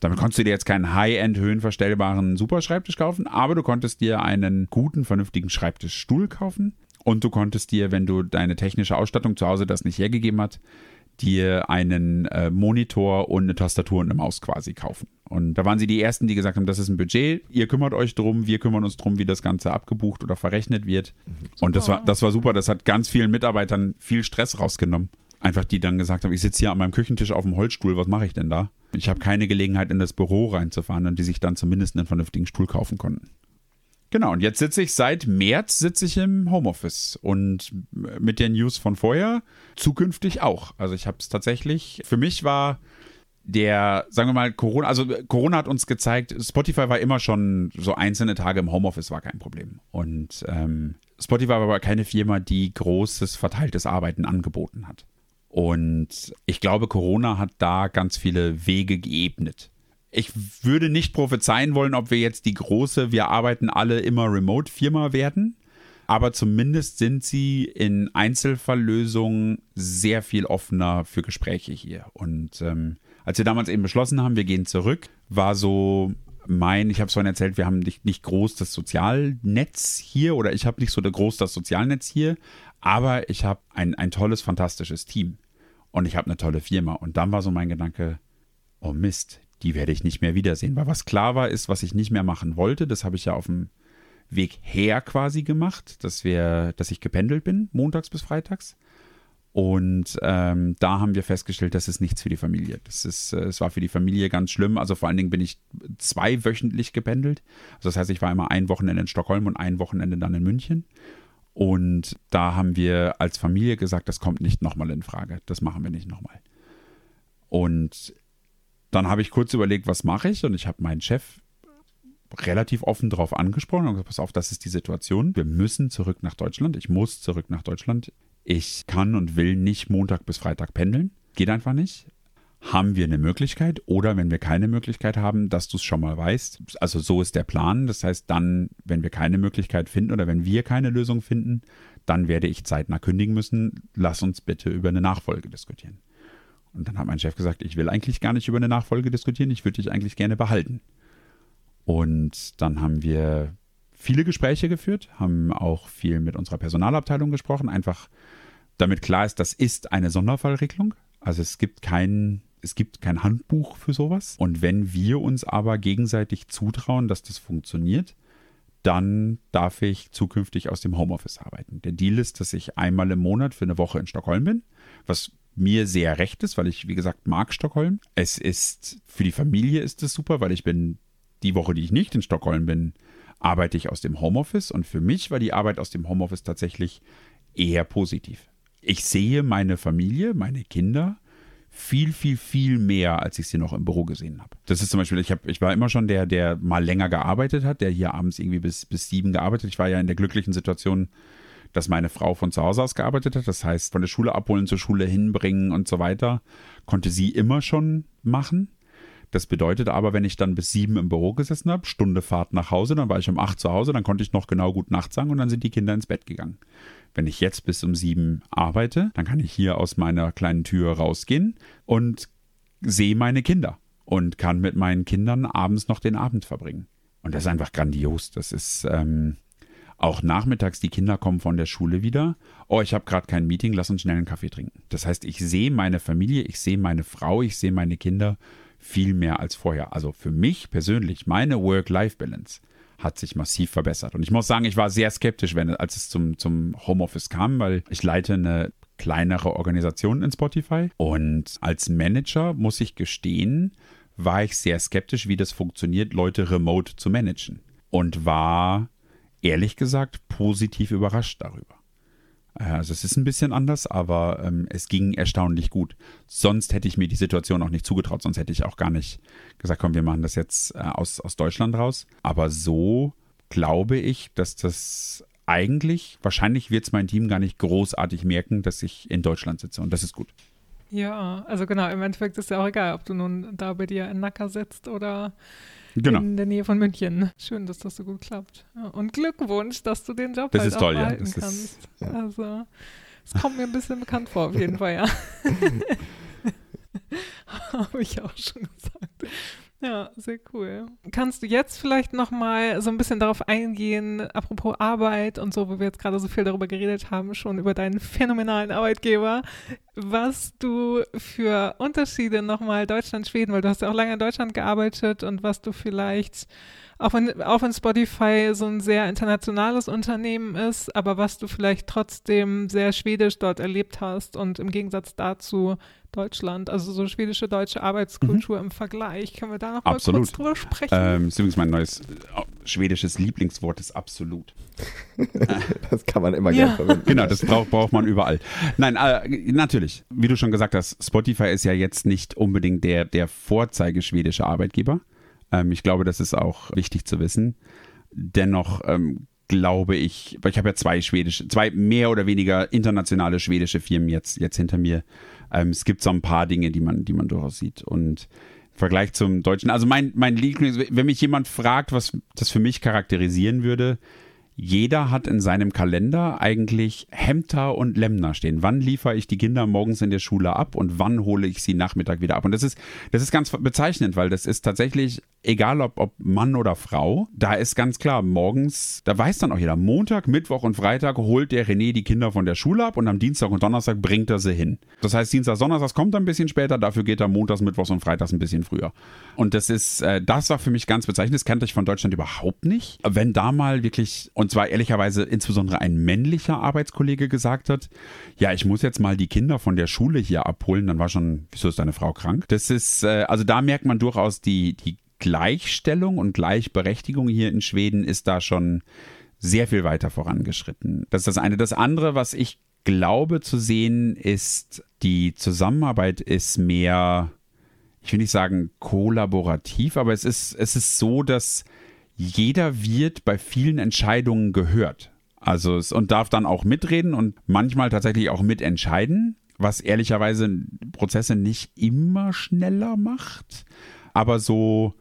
Damit konntest du dir jetzt keinen High-End höhenverstellbaren Superschreibtisch kaufen, aber du konntest dir einen guten, vernünftigen Schreibtischstuhl kaufen. Und du konntest dir, wenn du deine technische Ausstattung zu Hause das nicht hergegeben hat, dir einen äh, Monitor und eine Tastatur und eine Maus quasi kaufen. Und da waren sie die Ersten, die gesagt haben, das ist ein Budget, ihr kümmert euch drum, wir kümmern uns drum, wie das Ganze abgebucht oder verrechnet wird. Mhm, und das war, das war super, das hat ganz vielen Mitarbeitern viel Stress rausgenommen. Einfach die dann gesagt haben, ich sitze hier an meinem Küchentisch auf dem Holzstuhl, was mache ich denn da? Ich habe keine Gelegenheit, in das Büro reinzufahren und die sich dann zumindest einen vernünftigen Stuhl kaufen konnten. Genau, und jetzt sitze ich seit März sitze ich im Homeoffice und mit den News von vorher zukünftig auch. Also ich habe es tatsächlich, für mich war der, sagen wir mal, Corona, also Corona hat uns gezeigt, Spotify war immer schon so einzelne Tage im Homeoffice war kein Problem. Und ähm, Spotify war aber keine Firma, die großes verteiltes Arbeiten angeboten hat. Und ich glaube, Corona hat da ganz viele Wege geebnet ich würde nicht prophezeien wollen, ob wir jetzt die große, wir arbeiten alle immer Remote-Firma werden. Aber zumindest sind sie in Einzelfalllösungen sehr viel offener für Gespräche hier. Und ähm, als wir damals eben beschlossen haben, wir gehen zurück, war so mein, ich habe es vorhin erzählt, wir haben nicht, nicht groß das Sozialnetz hier oder ich habe nicht so groß das Sozialnetz hier, aber ich habe ein, ein tolles, fantastisches Team und ich habe eine tolle Firma. Und dann war so mein Gedanke, oh Mist, die werde ich nicht mehr wiedersehen. Weil was klar war, ist, was ich nicht mehr machen wollte, das habe ich ja auf dem Weg her quasi gemacht, dass wir, dass ich gependelt bin, montags bis freitags. Und ähm, da haben wir festgestellt, das ist nichts für die Familie. Das ist, äh, es war für die Familie ganz schlimm. Also vor allen Dingen bin ich zweiwöchentlich gependelt. Also das heißt, ich war immer ein Wochenende in Stockholm und ein Wochenende dann in München. Und da haben wir als Familie gesagt, das kommt nicht nochmal in Frage. Das machen wir nicht nochmal. Und dann habe ich kurz überlegt, was mache ich? Und ich habe meinen Chef relativ offen darauf angesprochen und gesagt, pass auf, das ist die Situation. Wir müssen zurück nach Deutschland. Ich muss zurück nach Deutschland. Ich kann und will nicht Montag bis Freitag pendeln. Geht einfach nicht. Haben wir eine Möglichkeit oder wenn wir keine Möglichkeit haben, dass du es schon mal weißt. Also so ist der Plan. Das heißt, dann, wenn wir keine Möglichkeit finden oder wenn wir keine Lösung finden, dann werde ich zeitnah kündigen müssen. Lass uns bitte über eine Nachfolge diskutieren. Und dann hat mein Chef gesagt, ich will eigentlich gar nicht über eine Nachfolge diskutieren, ich würde dich eigentlich gerne behalten. Und dann haben wir viele Gespräche geführt, haben auch viel mit unserer Personalabteilung gesprochen, einfach damit klar ist, das ist eine Sonderfallregelung. Also es gibt kein, es gibt kein Handbuch für sowas. Und wenn wir uns aber gegenseitig zutrauen, dass das funktioniert, dann darf ich zukünftig aus dem Homeoffice arbeiten. Der Deal ist, dass ich einmal im Monat für eine Woche in Stockholm bin, was mir sehr recht ist, weil ich, wie gesagt, mag Stockholm. Es ist, für die Familie ist es super, weil ich bin, die Woche, die ich nicht in Stockholm bin, arbeite ich aus dem Homeoffice und für mich war die Arbeit aus dem Homeoffice tatsächlich eher positiv. Ich sehe meine Familie, meine Kinder viel, viel, viel mehr, als ich sie noch im Büro gesehen habe. Das ist zum Beispiel, ich, hab, ich war immer schon der, der mal länger gearbeitet hat, der hier abends irgendwie bis, bis sieben gearbeitet. Ich war ja in der glücklichen Situation, dass meine Frau von zu Hause aus gearbeitet hat. Das heißt, von der Schule abholen zur Schule hinbringen und so weiter, konnte sie immer schon machen. Das bedeutet aber, wenn ich dann bis sieben im Büro gesessen habe, Stunde Fahrt nach Hause, dann war ich um acht zu Hause, dann konnte ich noch genau gut Nacht sagen und dann sind die Kinder ins Bett gegangen. Wenn ich jetzt bis um sieben arbeite, dann kann ich hier aus meiner kleinen Tür rausgehen und sehe meine Kinder und kann mit meinen Kindern abends noch den Abend verbringen. Und das ist einfach grandios. Das ist ähm, auch nachmittags, die Kinder kommen von der Schule wieder. Oh, ich habe gerade kein Meeting, lass uns schnell einen Kaffee trinken. Das heißt, ich sehe meine Familie, ich sehe meine Frau, ich sehe meine Kinder viel mehr als vorher. Also für mich persönlich, meine Work-Life-Balance hat sich massiv verbessert. Und ich muss sagen, ich war sehr skeptisch, wenn, als es zum, zum Homeoffice kam, weil ich leite eine kleinere Organisation in Spotify. Und als Manager muss ich gestehen, war ich sehr skeptisch, wie das funktioniert, Leute remote zu managen. Und war ehrlich gesagt positiv überrascht darüber. Äh, also es ist ein bisschen anders, aber ähm, es ging erstaunlich gut. Sonst hätte ich mir die Situation auch nicht zugetraut, sonst hätte ich auch gar nicht gesagt, komm, wir machen das jetzt äh, aus, aus Deutschland raus. Aber so glaube ich, dass das eigentlich, wahrscheinlich wird es mein Team gar nicht großartig merken, dass ich in Deutschland sitze und das ist gut. Ja, also genau, im Endeffekt ist ja auch egal, ob du nun da bei dir in Nacker sitzt oder Genau. in der Nähe von München. Schön, dass das so gut klappt. Ja, und Glückwunsch, dass du den Job Das halt ist auch toll, ja. behalten Das ist- kannst. ja. Also, es kommt mir ein bisschen bekannt vor, auf jeden Fall, ja. Habe ich auch schon gesagt. Ja, sehr cool. Kannst du jetzt vielleicht noch mal so ein bisschen darauf eingehen, apropos Arbeit und so, wo wir jetzt gerade so viel darüber geredet haben, schon über deinen phänomenalen Arbeitgeber, was du für Unterschiede nochmal Deutschland, Schweden, weil du hast ja auch lange in Deutschland gearbeitet und was du vielleicht, auch wenn, auch wenn Spotify so ein sehr internationales Unternehmen ist, aber was du vielleicht trotzdem sehr schwedisch dort erlebt hast und im Gegensatz dazu Deutschland, also so schwedische deutsche Arbeitskultur im Vergleich. Können wir da noch mal Absolut. kurz drüber sprechen? Ähm, ist übrigens mein neues äh, schwedisches Lieblingswort ist absolut. Das kann man immer Ja. gerne verwenden. Genau, das braucht, braucht man überall. Nein, äh, natürlich. Wie du schon gesagt hast, Spotify ist ja jetzt nicht unbedingt der, der Vorzeigeschwedische Arbeitgeber. Ähm, ich glaube, das ist auch wichtig zu wissen. Dennoch ähm, glaube ich, weil ich habe ja zwei schwedische, zwei mehr oder weniger internationale schwedische Firmen jetzt, jetzt hinter mir. Ähm, es gibt so ein paar Dinge, die man, die man durchaus sieht. Und im Vergleich zum Deutschen, also mein, mein Lieblings, wenn mich jemand fragt, was das für mich charakterisieren würde, jeder hat in seinem Kalender eigentlich Hemter und Lemner stehen. Wann liefere ich die Kinder morgens in der Schule ab und wann hole ich sie Nachmittag wieder ab? Und das ist, das ist ganz bezeichnend, weil das ist tatsächlich, egal ob, ob Mann oder Frau, da ist ganz klar, morgens, da weiß dann auch jeder, Montag, Mittwoch und Freitag holt der René die Kinder von der Schule ab und am Dienstag und Donnerstag bringt er sie hin. Das heißt, Dienstag, Donnerstag kommt er ein bisschen später, dafür geht er montags, Mittwochs und Freitags ein bisschen früher. Und das ist, äh, das war für mich ganz bezeichnend, das kannte ich von Deutschland überhaupt nicht. Wenn da mal wirklich, und zwar ehrlicherweise insbesondere ein männlicher Arbeitskollege gesagt hat, ja, ich muss jetzt mal die Kinder von der Schule hier abholen, dann war schon, wieso ist deine Frau krank? Das ist, äh, also da merkt man durchaus die, die Gleichstellung und Gleichberechtigung hier in Schweden ist da schon sehr viel weiter vorangeschritten. Das ist das eine. Das andere, was ich glaube zu sehen, ist, die Zusammenarbeit ist mehr, ich will nicht sagen kollaborativ, aber es ist, es ist so, dass jeder wird bei vielen Entscheidungen gehört. Also es, und darf dann auch mitreden und manchmal tatsächlich auch mitentscheiden, was ehrlicherweise Prozesse nicht immer schneller macht. Aber so,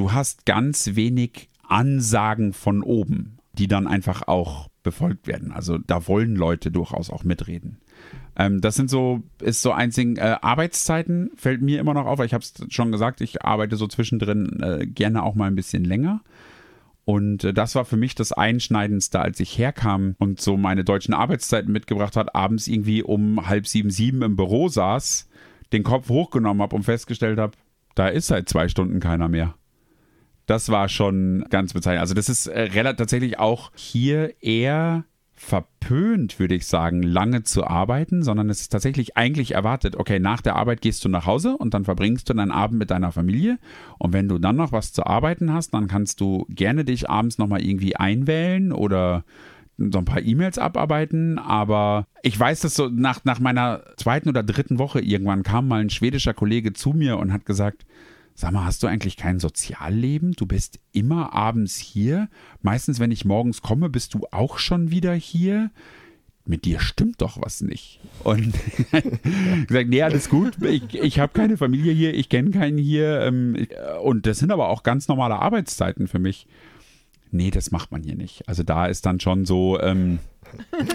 du hast ganz wenig Ansagen von oben, die dann einfach auch befolgt werden. Also da wollen Leute durchaus auch mitreden. Ähm, das sind so, ist so einzigen äh, Arbeitszeiten, fällt mir immer noch auf, ich habe es schon gesagt, ich arbeite so zwischendrin äh, gerne auch mal ein bisschen länger. Und äh, das war für mich das Einschneidendste, als ich herkam und so meine deutschen Arbeitszeiten mitgebracht hat, abends irgendwie um halb sieben, sieben im Büro saß, den Kopf hochgenommen habe und festgestellt habe, da ist seit zwei Stunden keiner mehr. Das war schon ganz bezeichnend. Also das ist äh, tatsächlich auch hier eher verpönt, würde ich sagen, lange zu arbeiten, sondern es ist tatsächlich eigentlich erwartet, okay, nach der Arbeit gehst du nach Hause und dann verbringst du deinen Abend mit deiner Familie und wenn du dann noch was zu arbeiten hast, dann kannst du gerne dich abends nochmal irgendwie einwählen oder so ein paar E-Mails abarbeiten, aber ich weiß, dass so nach, nach meiner zweiten oder dritten Woche irgendwann kam mal ein schwedischer Kollege zu mir und hat gesagt, Sag mal, hast du eigentlich kein Sozialleben? Du bist immer abends hier. Meistens, wenn ich morgens komme, bist du auch schon wieder hier. Mit dir stimmt doch was nicht. Und gesagt, nee, alles gut. Ich, ich habe keine Familie hier, ich kenne keinen hier. Ähm, und das sind aber auch ganz normale Arbeitszeiten für mich. Nee, das macht man hier nicht. Also da ist dann schon so, ähm,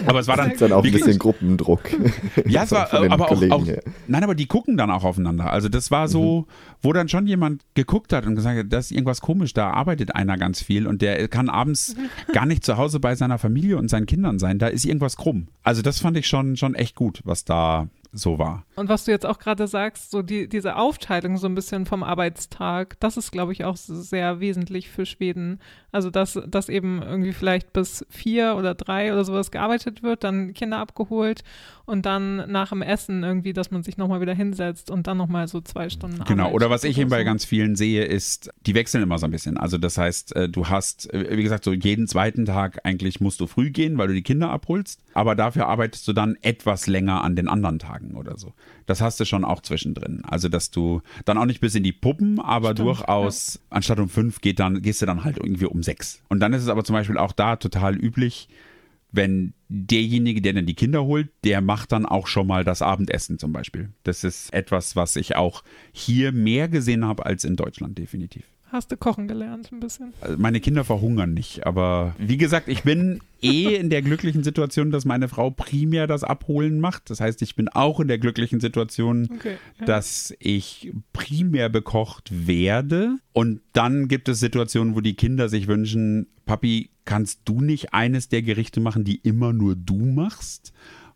aber es war dann, dann auch ein bisschen Gruppendruck. Ja, es war aber auch, auch nein, aber die gucken dann auch aufeinander. Also das war so, mhm. wo dann schon jemand geguckt hat und gesagt hat, das ist irgendwas komisch, da arbeitet einer ganz viel und der kann abends gar nicht zu Hause bei seiner Familie und seinen Kindern sein, da ist irgendwas krumm. Also das fand ich schon schon echt gut, was da so war. Und was du jetzt auch gerade sagst, so die, diese Aufteilung so ein bisschen vom Arbeitstag, das ist, glaube ich, auch sehr wesentlich für Schweden. Also, dass, dass eben irgendwie vielleicht bis vier oder drei oder sowas gearbeitet wird, dann Kinder abgeholt und dann nach dem Essen irgendwie, dass man sich nochmal wieder hinsetzt und dann nochmal so zwei Stunden Genau, Arbeit oder was ich eben so. bei ganz vielen sehe, ist, die wechseln immer so ein bisschen. Also, das heißt, äh, du hast, äh, wie gesagt, so jeden zweiten Tag eigentlich musst du früh gehen, weil du die Kinder abholst, aber dafür arbeitest du dann etwas länger an den anderen Tagen. Tagen oder so. Das hast du schon auch zwischendrin. Also, dass du dann auch nicht bis in die Puppen, aber Stimmt, durchaus, ja. anstatt um fünf geht dann, gehst du dann halt irgendwie um sechs. Und dann ist es aber zum Beispiel auch da total üblich, wenn derjenige, der dann die Kinder holt, der macht dann auch schon mal das Abendessen zum Beispiel. Das ist etwas, was ich auch hier mehr gesehen habe als in Deutschland, definitiv. Hast du kochen gelernt ein bisschen? Also meine Kinder verhungern nicht, aber wie gesagt, ich bin eh in der glücklichen Situation, dass meine Frau primär das Abholen macht. Das heißt, ich bin auch in der glücklichen Situation, okay, ja. dass ich primär bekocht werde. Und dann gibt es Situationen, wo die Kinder sich wünschen, Papi, kannst du nicht eines der Gerichte machen, die immer nur du machst?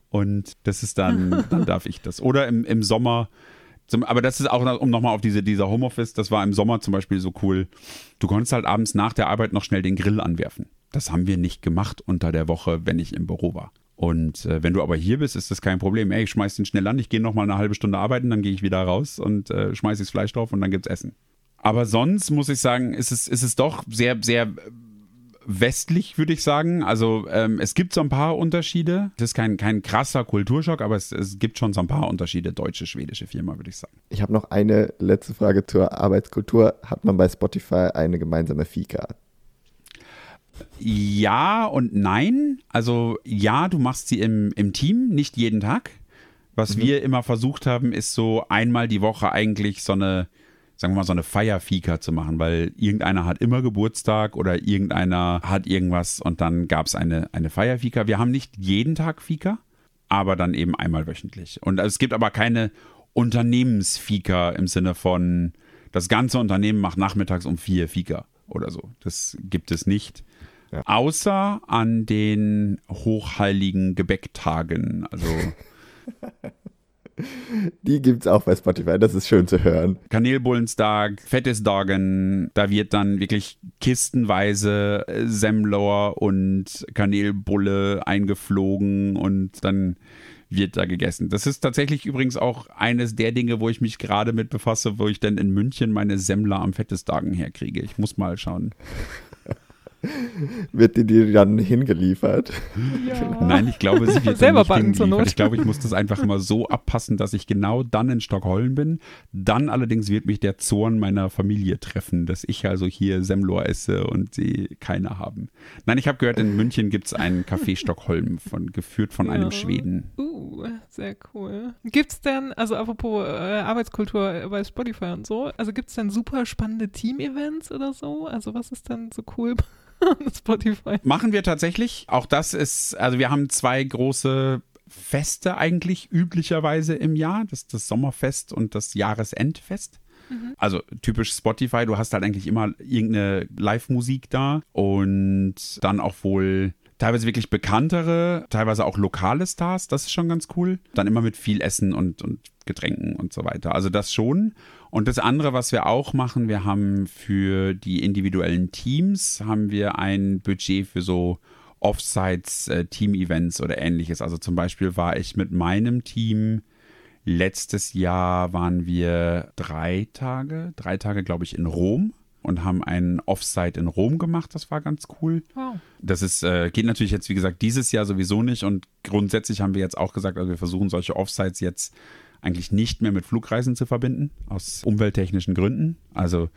Und das ist dann, dann darf ich das. Oder im, im Sommer aber das ist auch, um nochmal auf diese, dieser Homeoffice, das war im Sommer zum Beispiel so cool. Du konntest halt abends nach der Arbeit noch schnell den Grill anwerfen. Das haben wir nicht gemacht unter der Woche, wenn ich im Büro war. Und äh, wenn du aber hier bist, ist das kein Problem. Ey, ich schmeiß den schnell an, ich gehe nochmal eine halbe Stunde arbeiten, dann gehe ich wieder raus und äh, schmeiße das Fleisch drauf und dann gibt's Essen. Aber sonst muss ich sagen, ist es, ist es doch sehr, sehr westlich, würde ich sagen. Also ähm, es gibt so ein paar Unterschiede. Es ist kein, kein krasser Kulturschock, aber es, es gibt schon so ein paar Unterschiede. Deutsche, schwedische Firma, würde ich sagen. Ich habe noch eine letzte Frage zur Arbeitskultur. Hat man bei Spotify eine gemeinsame Fika? Ja und nein. Also ja, du machst sie im, im Team, nicht jeden Tag. Was mhm. wir immer versucht haben, ist so einmal die Woche eigentlich so eine sagen wir mal, so eine Feierfika zu machen, weil irgendeiner hat immer Geburtstag oder irgendeiner hat irgendwas und dann gab es eine, eine Feierfika. Wir haben nicht jeden Tag Fika, aber dann eben einmal wöchentlich. Und es gibt aber keine Unternehmensfika im Sinne von, das ganze Unternehmen macht nachmittags um vier Fika oder so. Das gibt es nicht. Ja. Außer an den hochheiligen Gebäcktagen. Also Die gibt es auch bei Spotify, das ist schön zu hören. Kanelbullensdag, Fettesdagen, da wird dann wirklich kistenweise äh, Semlor und Kanelbulle eingeflogen und dann wird da gegessen. Das ist tatsächlich übrigens auch eines der Dinge, wo ich mich gerade mit befasse, wo ich dann in München meine Semmler am Fettesdagen herkriege. Ich muss mal schauen. wird die dir dann hingeliefert? Ja. Nein, ich glaube, sie wird selber backen zur Not. Ich glaube, ich muss das einfach immer so abpassen, dass ich genau dann in Stockholm bin. Dann allerdings wird mich der Zorn meiner Familie treffen, dass ich also hier Semlor esse und sie keine haben. Nein, ich habe gehört, in München gibt es einen Café Stockholm, von, geführt von ja. einem Schweden. Uh, sehr cool. Gibt es denn, also apropos äh, Arbeitskultur bei Spotify und so, also gibt es denn super spannende Team-Events oder so? Also was ist denn so cool Spotify. Machen wir tatsächlich. Auch das ist, also wir haben zwei große Feste eigentlich üblicherweise im Jahr. Das ist das Sommerfest und das Jahresendfest. Mhm. Also typisch Spotify, du hast halt eigentlich immer irgendeine Live-Musik da und dann auch wohl teilweise wirklich bekanntere, teilweise auch lokale Stars, das ist schon ganz cool. Dann immer mit viel Essen und, und Getränken und so weiter. Also das schon. Und das andere, was wir auch machen, wir haben für die individuellen Teams, haben wir ein Budget für so Offsites, äh, Team-Events oder ähnliches. Also zum Beispiel war ich mit meinem Team letztes Jahr waren wir drei Tage, drei Tage glaube ich in Rom und haben einen Offsite in Rom gemacht. Das war ganz cool. Wow. Das ist, äh, geht natürlich jetzt, wie gesagt, dieses Jahr sowieso nicht. Und grundsätzlich haben wir jetzt auch gesagt, also wir versuchen solche Offsites jetzt eigentlich nicht mehr mit Flugreisen zu verbinden, aus umwelttechnischen Gründen. Also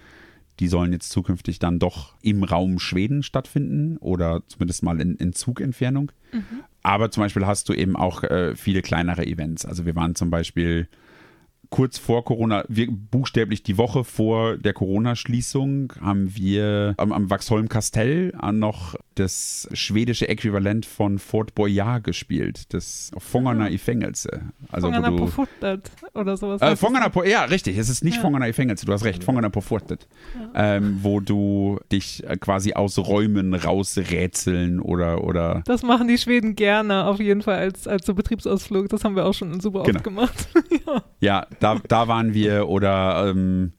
die sollen jetzt zukünftig dann doch im Raum Schweden stattfinden oder zumindest mal in, in Zugentfernung. Mhm. Aber zum Beispiel hast du eben auch äh, viele kleinere Events. Also wir waren zum Beispiel kurz vor Corona, wir, buchstäblich die Woche vor der Corona-Schließung, haben wir am, am Waxholm Kastell noch das schwedische Äquivalent von Fort Boyard gespielt, das Fångarna i fängelse. Also Fångarna på fortet oder sowas. Äh, Fångarna på, ja, richtig, es ist nicht ja. Fångarna i fängelse, du hast recht, Fångarna på fortet. Ja. Ähm, wo du dich äh, quasi aus Räumen rausrätseln oder, oder. Das machen die Schweden gerne, auf jeden Fall als, als so Betriebsausflug. Das haben wir auch schon super genau. oft gemacht. ja. ja, da, da waren wir oder ähm,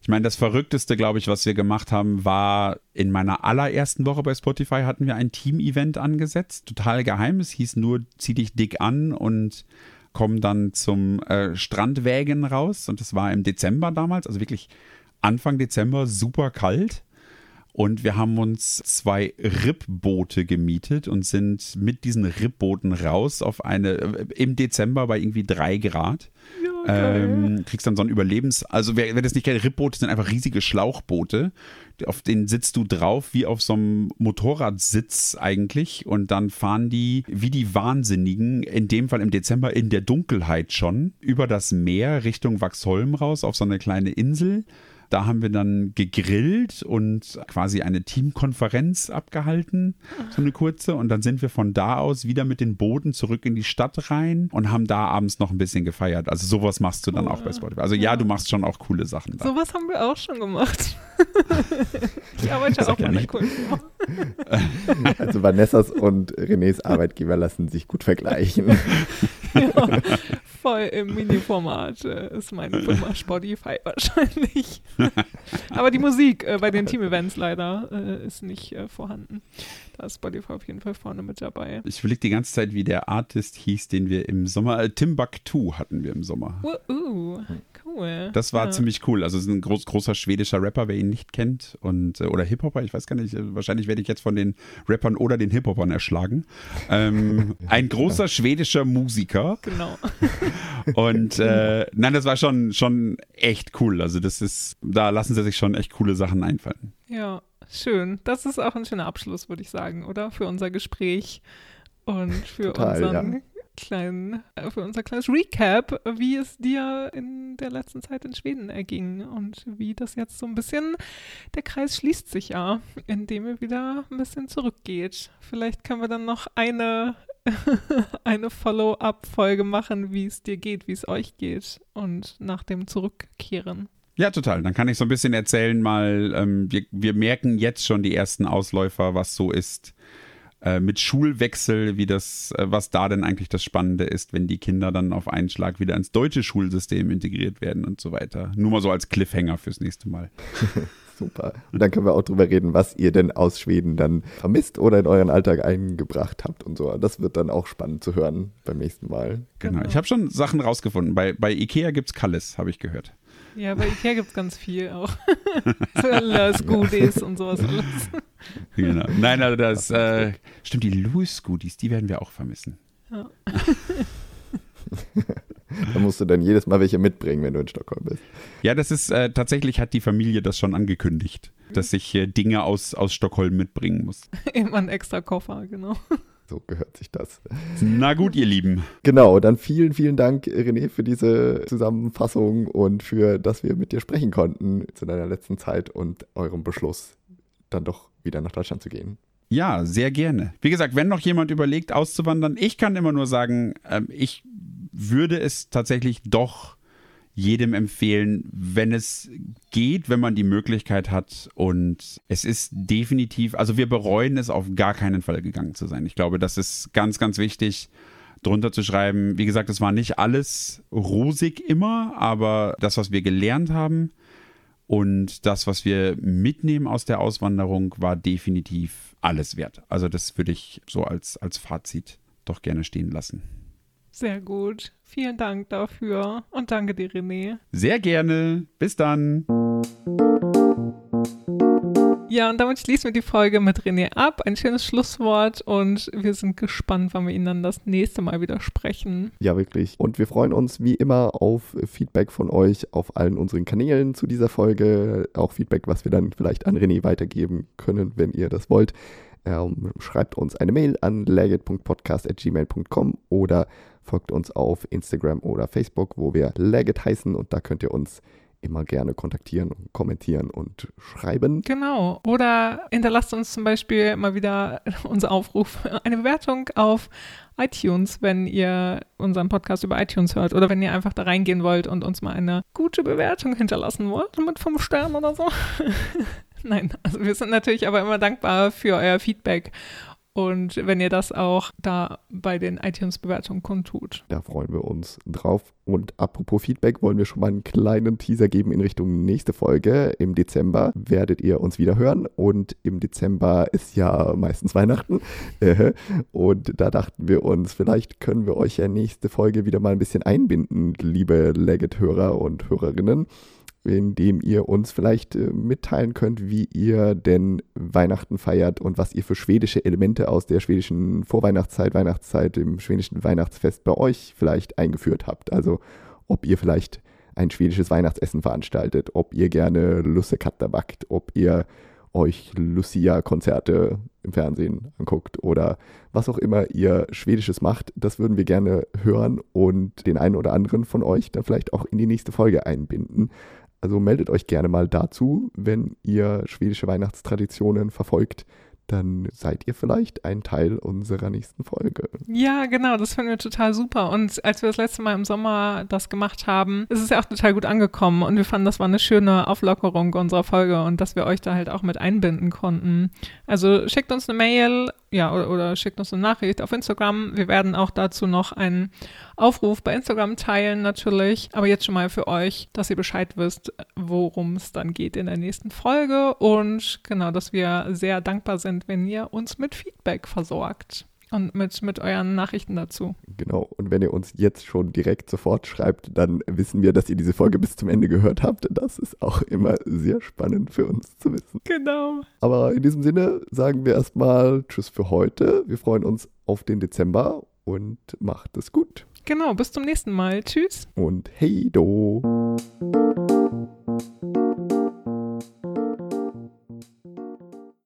ich meine, das Verrückteste, glaube ich, was wir gemacht haben, war in meiner allerersten Woche bei Spotify hatten wir ein Team-Event angesetzt. Total geheim. Es hieß nur, zieh dich dick an und komm dann zum äh, Strandwägen raus. Und das war im Dezember damals, also wirklich Anfang Dezember, super kalt. Und wir haben uns zwei Ribboote gemietet und sind mit diesen Ribbooten raus auf eine, äh, im Dezember bei irgendwie drei Grad. Ähm, kriegst dann so ein Überlebens-, also wer, wer das nicht kennt, Ribboote sind einfach riesige Schlauchboote. Auf denen sitzt du drauf, wie auf so einem Motorradsitz eigentlich. Und dann fahren die wie die Wahnsinnigen, in dem Fall im Dezember in der Dunkelheit schon, über das Meer Richtung Waxholm raus auf so eine kleine Insel da haben wir dann gegrillt und quasi eine Teamkonferenz abgehalten, so eine kurze. Und dann sind wir von da aus wieder mit den Booten zurück in die Stadt rein und haben da abends noch ein bisschen gefeiert. Also sowas machst du dann oh, auch bei Spotify. Also ja, du machst schon auch coole Sachen. Da. Sowas haben wir auch schon gemacht. ich arbeite auch ja mit coolen Also Vanessas und Renés Arbeitgeber lassen sich gut vergleichen. ja, voll im Mini-Format äh, ist meine Firma Spotify wahrscheinlich. Aber die Musik äh, bei den Team-Events leider äh, ist nicht äh, vorhanden. Da ist Spotify auf jeden Fall vorne mit dabei. Ich überlege die ganze Zeit, wie der Artist hieß, den wir im Sommer, äh, Timbuktu hatten wir im Sommer. Uh, uh cool. Das war ja. ziemlich cool. Also es ist ein groß, großer schwedischer Rapper, wer ihn nicht kennt. Und, äh, oder Hip-Hopper, ich weiß gar nicht, wahrscheinlich werde ich jetzt von den Rappern oder den Hip-Hopern erschlagen. Ähm, ein großer schwedischer Musiker. Genau. Und äh, nein, das war schon, schon echt cool. Also das ist, da lassen sie sich schon echt coole Sachen einfallen. Ja, schön. Das ist auch ein schöner Abschluss, würde ich sagen, oder? Für unser Gespräch und für Total, unseren ja kleinen, äh, für unser kleines Recap, wie es dir in der letzten Zeit in Schweden erging und wie das jetzt so ein bisschen, der Kreis schließt sich ja, indem er wieder ein bisschen zurückgeht. Vielleicht können wir dann noch eine, eine Follow-up-Folge machen, wie es dir geht, wie es euch geht und nach dem Zurückkehren. Ja, total. Dann kann ich so ein bisschen erzählen, mal, ähm, wir, wir merken jetzt schon die ersten Ausläufer, was so ist äh, mit Schulwechsel, wie das, äh, was da denn eigentlich das Spannende ist, wenn die Kinder dann auf einen Schlag wieder ins deutsche Schulsystem integriert werden und so weiter. Nur mal so als Cliffhanger fürs nächste Mal. Super. Und dann können wir auch drüber reden, was ihr denn aus Schweden dann vermisst oder in euren Alltag eingebracht habt und so. Das wird dann auch spannend zu hören beim nächsten Mal. Genau. Ich habe schon Sachen rausgefunden. Bei, bei Ikea gibt es Kalles, habe ich gehört. Ja, bei Ikea gibt es ganz viel auch. Goodies und sowas alles. Genau. Nein, also das äh, stimmt, die Louis Goodies, die werden wir auch vermissen. Ja. da musst du dann jedes Mal welche mitbringen, wenn du in Stockholm bist. Ja, das ist äh, tatsächlich hat die Familie das schon angekündigt, dass ich äh, Dinge aus, aus Stockholm mitbringen muss. Immer ein extra Koffer, genau. So gehört sich das. Na gut, ihr Lieben. Genau, dann vielen, vielen Dank, René, für diese Zusammenfassung und für, dass wir mit dir sprechen konnten zu deiner letzten Zeit und eurem Beschluss, dann doch wieder nach Deutschland zu gehen. Ja, sehr gerne. Wie gesagt, wenn noch jemand überlegt, auszuwandern, ich kann immer nur sagen, ähm, ich würde es tatsächlich doch jedem empfehlen, wenn es geht, wenn man die Möglichkeit hat. Und es ist definitiv, also wir bereuen es auf gar keinen Fall gegangen zu sein. Ich glaube, das ist ganz, ganz wichtig drunter zu schreiben. Wie gesagt, es war nicht alles rosig immer, aber das, was wir gelernt haben und das, was wir mitnehmen aus der Auswanderung, war definitiv alles wert. Also das würde ich so als, als Fazit doch gerne stehen lassen. Sehr gut. Vielen Dank dafür und danke dir, René. Sehr gerne. Bis dann. Ja, und damit schließen wir die Folge mit René ab. Ein schönes Schlusswort und wir sind gespannt, wann wir ihn dann das nächste Mal wieder sprechen. Ja, wirklich. Und wir freuen uns wie immer auf Feedback von euch auf allen unseren Kanälen zu dieser Folge. Auch Feedback, was wir dann vielleicht an René weitergeben können, wenn ihr das wollt. Ähm, schreibt uns eine Mail an legit.podcast.gmail.com oder folgt uns auf Instagram oder Facebook, wo wir Legit heißen und da könnt ihr uns immer gerne kontaktieren, kommentieren und schreiben. Genau. Oder hinterlasst uns zum Beispiel mal wieder unser Aufruf, eine Bewertung auf iTunes, wenn ihr unseren Podcast über iTunes hört oder wenn ihr einfach da reingehen wollt und uns mal eine gute Bewertung hinterlassen wollt, mit fünf Sternen oder so. Nein, also wir sind natürlich aber immer dankbar für euer Feedback und wenn ihr das auch da bei den iTunes-Bewertungen kundtut. Da freuen wir uns drauf. Und apropos Feedback, wollen wir schon mal einen kleinen Teaser geben in Richtung nächste Folge. Im Dezember werdet ihr uns wieder hören. Und im Dezember ist ja meistens Weihnachten. Und da dachten wir uns, vielleicht können wir euch ja nächste Folge wieder mal ein bisschen einbinden, liebe Legit-Hörer und Hörerinnen indem ihr uns vielleicht äh, mitteilen könnt, wie ihr denn Weihnachten feiert und was ihr für schwedische Elemente aus der schwedischen Vorweihnachtszeit, Weihnachtszeit, dem schwedischen Weihnachtsfest bei euch vielleicht eingeführt habt. Also ob ihr vielleicht ein schwedisches Weihnachtsessen veranstaltet, ob ihr gerne Lussekatter backt, ob ihr euch Lucia-Konzerte im Fernsehen anguckt oder was auch immer ihr Schwedisches macht, das würden wir gerne hören und den einen oder anderen von euch dann vielleicht auch in die nächste Folge einbinden. Also meldet euch gerne mal dazu, wenn ihr schwedische Weihnachtstraditionen verfolgt dann seid ihr vielleicht ein Teil unserer nächsten Folge. Ja, genau, das finden wir total super. Und als wir das letzte Mal im Sommer das gemacht haben, ist es ja auch total gut angekommen. Und wir fanden, das war eine schöne Auflockerung unserer Folge und dass wir euch da halt auch mit einbinden konnten. Also schickt uns eine Mail ja, oder, oder, schickt uns eine Nachricht auf Instagram. Wir werden auch dazu noch einen Aufruf bei Instagram teilen, natürlich. Aber jetzt schon mal für euch, dass ihr Bescheid wisst, worum es dann geht in der nächsten Folge. Und genau, dass wir sehr dankbar sind, wenn ihr uns mit Feedback versorgt. Und mit, mit euren Nachrichten dazu. Genau. Und wenn ihr uns jetzt schon direkt sofort schreibt, dann wissen wir, dass ihr diese Folge bis zum Ende gehört habt. Das ist auch immer sehr spannend für uns zu wissen. Genau. Aber in diesem Sinne sagen wir erstmal Tschüss für heute. Wir freuen uns auf den Dezember und macht es gut. Genau. Bis zum nächsten Mal. Tschüss. Und hey do.